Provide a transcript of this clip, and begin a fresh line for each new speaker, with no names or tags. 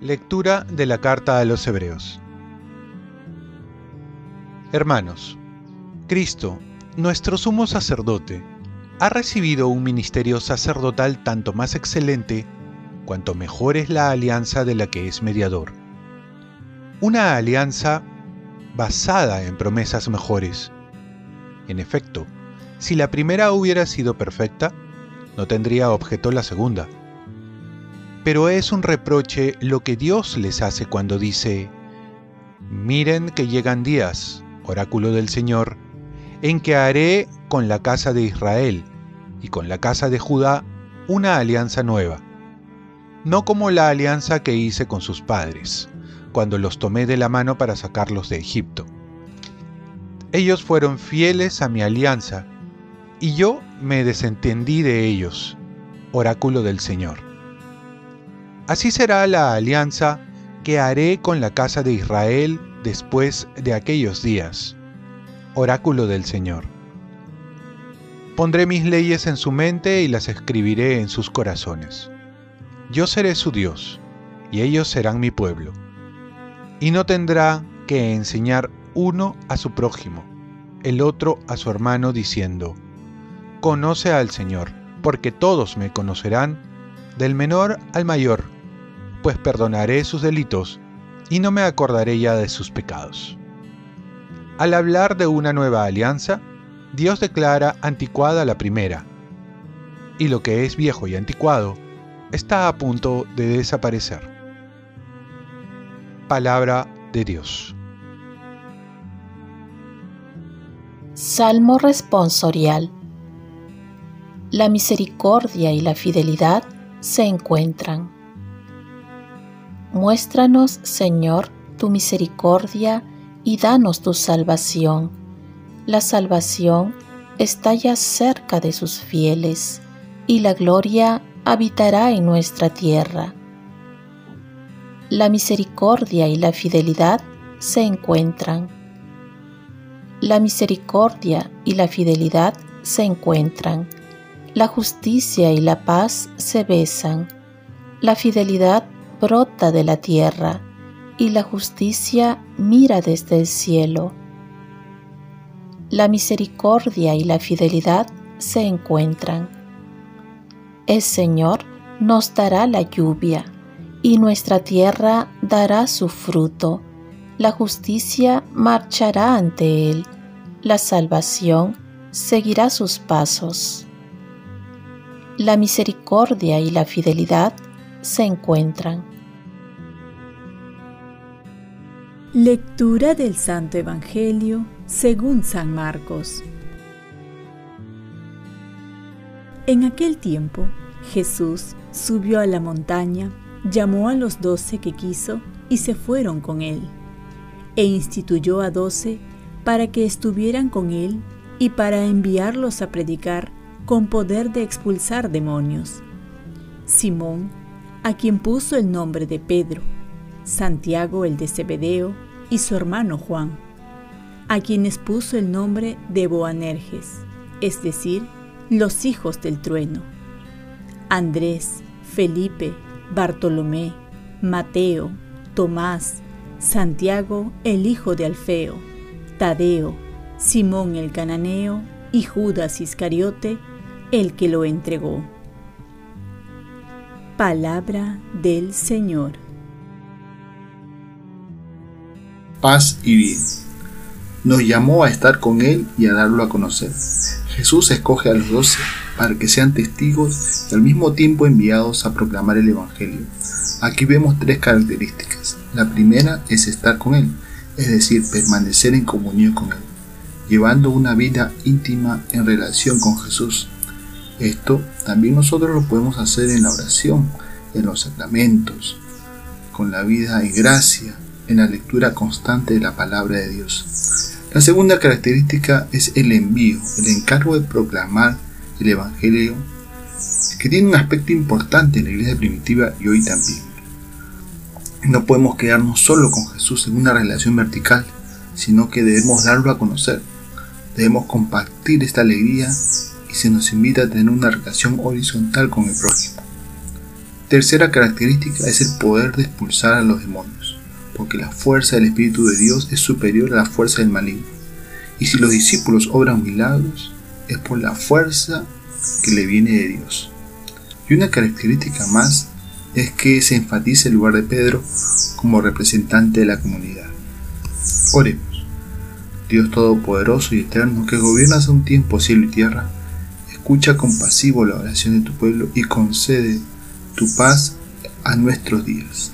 Lectura de la carta a los Hebreos Hermanos, Cristo, nuestro sumo sacerdote, ha recibido un ministerio sacerdotal tanto más excelente cuanto mejor es la alianza de la que es mediador. Una alianza basada en promesas mejores. En efecto, si la primera hubiera sido perfecta, no tendría objeto la segunda. Pero es un reproche lo que Dios les hace cuando dice, miren que llegan días, oráculo del Señor, en que haré con la casa de Israel y con la casa de Judá una alianza nueva, no como la alianza que hice con sus padres, cuando los tomé de la mano para sacarlos de Egipto. Ellos fueron fieles a mi alianza, y yo me desentendí de ellos, oráculo del Señor. Así será la alianza que haré con la casa de Israel después de aquellos días, oráculo del Señor. Pondré mis leyes en su mente y las escribiré en sus corazones. Yo seré su Dios, y ellos serán mi pueblo. Y no tendrá que enseñar uno a su prójimo, el otro a su hermano, diciendo, Conoce al Señor, porque todos me conocerán, del menor al mayor, pues perdonaré sus delitos y no me acordaré ya de sus pecados. Al hablar de una nueva alianza, Dios declara anticuada la primera, y lo que es viejo y anticuado está a punto de desaparecer. Palabra de Dios.
Salmo responsorial. La misericordia y la fidelidad se encuentran. Muéstranos, Señor, tu misericordia y danos tu salvación la salvación está ya cerca de sus fieles y la gloria habitará en nuestra tierra. La misericordia y la fidelidad se encuentran. La misericordia y la fidelidad se encuentran. La justicia y la paz se besan. La fidelidad brota de la tierra y la justicia mira desde el cielo la misericordia y la fidelidad se encuentran. El Señor nos dará la lluvia, y nuestra tierra dará su fruto. La justicia marchará ante Él, la salvación seguirá sus pasos. La misericordia y la fidelidad se encuentran.
Lectura del Santo Evangelio según San Marcos. En aquel tiempo, Jesús subió a la montaña, llamó a los doce que quiso y se fueron con él, e instituyó a doce para que estuvieran con él y para enviarlos a predicar con poder de expulsar demonios. Simón, a quien puso el nombre de Pedro, Santiago el de Zebedeo y su hermano Juan, a quienes puso el nombre de Boanerges, es decir, los hijos del trueno. Andrés, Felipe, Bartolomé, Mateo, Tomás, Santiago el hijo de Alfeo, Tadeo, Simón el cananeo y Judas Iscariote, el que lo entregó. Palabra del Señor.
Paz y bien nos llamó a estar con Él y a darlo a conocer. Jesús escoge a los doce para que sean testigos y al mismo tiempo enviados a proclamar el Evangelio. Aquí vemos tres características. La primera es estar con Él, es decir, permanecer en comunión con Él, llevando una vida íntima en relación con Jesús. Esto también nosotros lo podemos hacer en la oración, en los sacramentos, con la vida en gracia, en la lectura constante de la palabra de Dios. La segunda característica es el envío, el encargo de proclamar el Evangelio, que tiene un aspecto importante en la iglesia primitiva y hoy también. No podemos quedarnos solo con Jesús en una relación vertical, sino que debemos darlo a conocer. Debemos compartir esta alegría y se nos invita a tener una relación horizontal con el prójimo. Tercera característica es el poder de expulsar a los demonios, porque la fuerza del Espíritu de Dios es superior a la fuerza del maligno. Y si los discípulos obran milagros, es por la fuerza que le viene de Dios. Y una característica más es que se enfatiza el lugar de Pedro como representante de la comunidad. Oremos. Dios Todopoderoso y Eterno, que gobiernas a un tiempo cielo y tierra, escucha compasivo la oración de tu pueblo y concede tu paz a nuestros días.